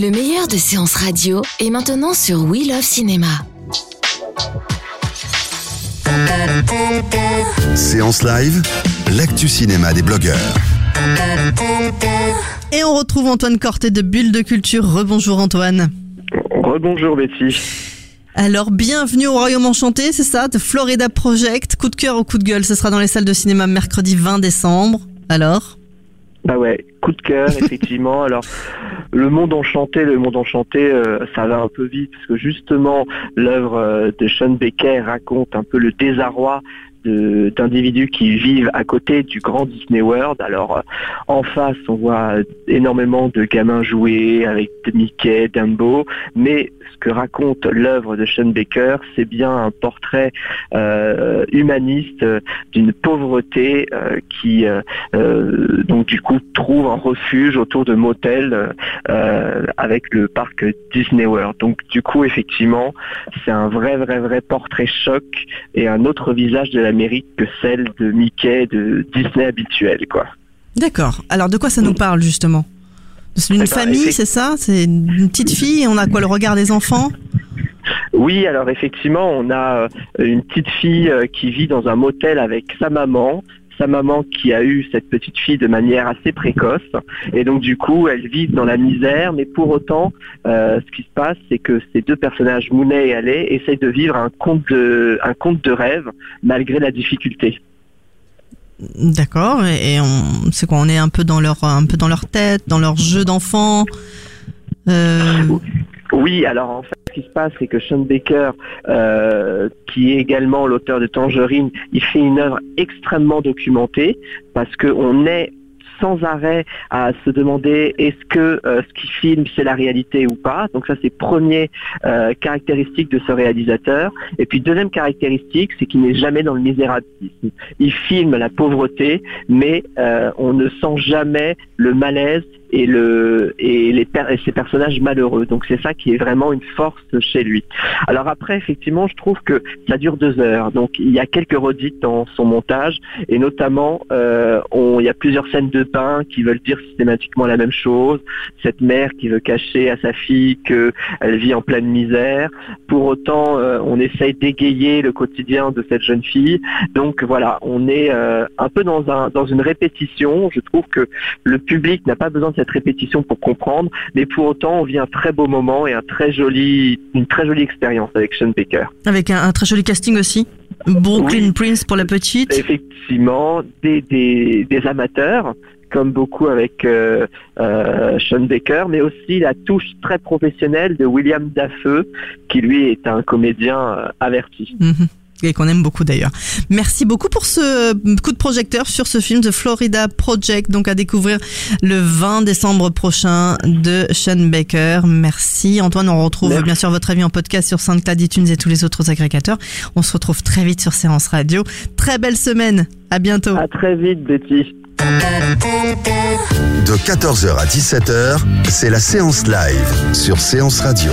Le meilleur de séances radio est maintenant sur We Love Cinéma. Séance live, l'actu cinéma des blogueurs. Et on retrouve Antoine Corté de Bulle de Culture. Rebonjour Antoine. Rebonjour Betty. Alors, bienvenue au Royaume Enchanté, c'est ça, de Florida Project. Coup de cœur ou coup de gueule, ce sera dans les salles de cinéma mercredi 20 décembre. Alors? Bah ouais, coup de cœur, effectivement. Alors, le monde enchanté, le monde enchanté, euh, ça va un peu vite, parce que justement, l'œuvre euh, de Sean Becker raconte un peu le désarroi d'individus qui vivent à côté du grand Disney World. Alors, euh, en face, on voit énormément de gamins jouer avec Mickey, Dumbo, mais ce que raconte l'œuvre de Sean Baker, c'est bien un portrait euh, humaniste euh, d'une pauvreté qui, donc du coup, trouve un refuge autour de motels avec le parc Disney World. Donc du coup, effectivement, c'est un vrai, vrai, vrai portrait choc et un autre visage de l'Amérique que celle de Mickey, de Disney habituel, quoi. D'accord. Alors, de quoi ça nous parle justement? C'est une Eh ben, famille, c'est ça? C'est une petite fille on a quoi le regard des enfants? Oui, alors effectivement, on a euh, une petite fille euh, qui vit dans un motel avec sa maman, sa maman qui a eu cette petite fille de manière assez précoce, et donc du coup, elles vivent dans la misère, mais pour autant, euh, ce qui se passe, c'est que ces deux personnages, Monet et Allais, essayent de vivre un conte de, un conte de rêve malgré la difficulté. D'accord. Et, et on, c'est quoi On est un peu dans leur, un peu dans leur tête, dans leur jeu d'enfant. Euh, Oui, alors en fait, ce qui se passe, c'est que Sean Baker, euh, qui est également l'auteur de Tangerine, il fait une œuvre extrêmement documentée parce qu'on est sans arrêt à se demander est-ce que euh, ce qu'il filme c'est la réalité ou pas? Donc ça c'est premier euh, caractéristique de ce réalisateur. Et puis deuxième caractéristique, c'est qu'il n'est jamais dans le misérabilisme. Il filme la pauvreté, mais on ne sent jamais le malaise et le les ces personnages malheureux. Donc c'est ça qui est vraiment une force chez lui. Alors après effectivement je trouve que ça dure deux heures. Donc il y a quelques redites dans son montage et notamment euh, il y a plusieurs scènes de pain qui veulent dire systématiquement la même chose. Cette mère qui veut cacher à sa fille qu'elle vit en pleine misère. Pour autant euh, on essaye d'égayer le quotidien de cette jeune fille. Donc voilà on est euh, un peu dans un dans une répétition. Je trouve que le public n'a pas besoin de cette répétition pour comprendre, mais pour autant, on vit un très beau moment et un très joli, une très jolie expérience avec Sean Baker. avec un, un très joli casting aussi. Brooklyn Oui. Prince pour la petite. Effectivement, des, des, des amateurs, comme beaucoup avec euh, euh, Sean Baker, mais aussi la touche très professionnelle de William Dafoe, qui lui est un comédien euh, averti. Mhm. Et qu'on aime beaucoup d'ailleurs. Merci beaucoup pour ce coup de projecteur sur ce film The Florida Project, donc à découvrir le 20 décembre prochain de Sean Baker. Merci Antoine, on retrouve Merci. bien sûr votre avis en podcast sur SoundCloud, iTunes et tous les autres agrégateurs. On se retrouve très vite sur Séance Radio. Très belle semaine, à bientôt. À très vite, Betty. De 14h à 17h, c'est la séance live sur Séance Radio.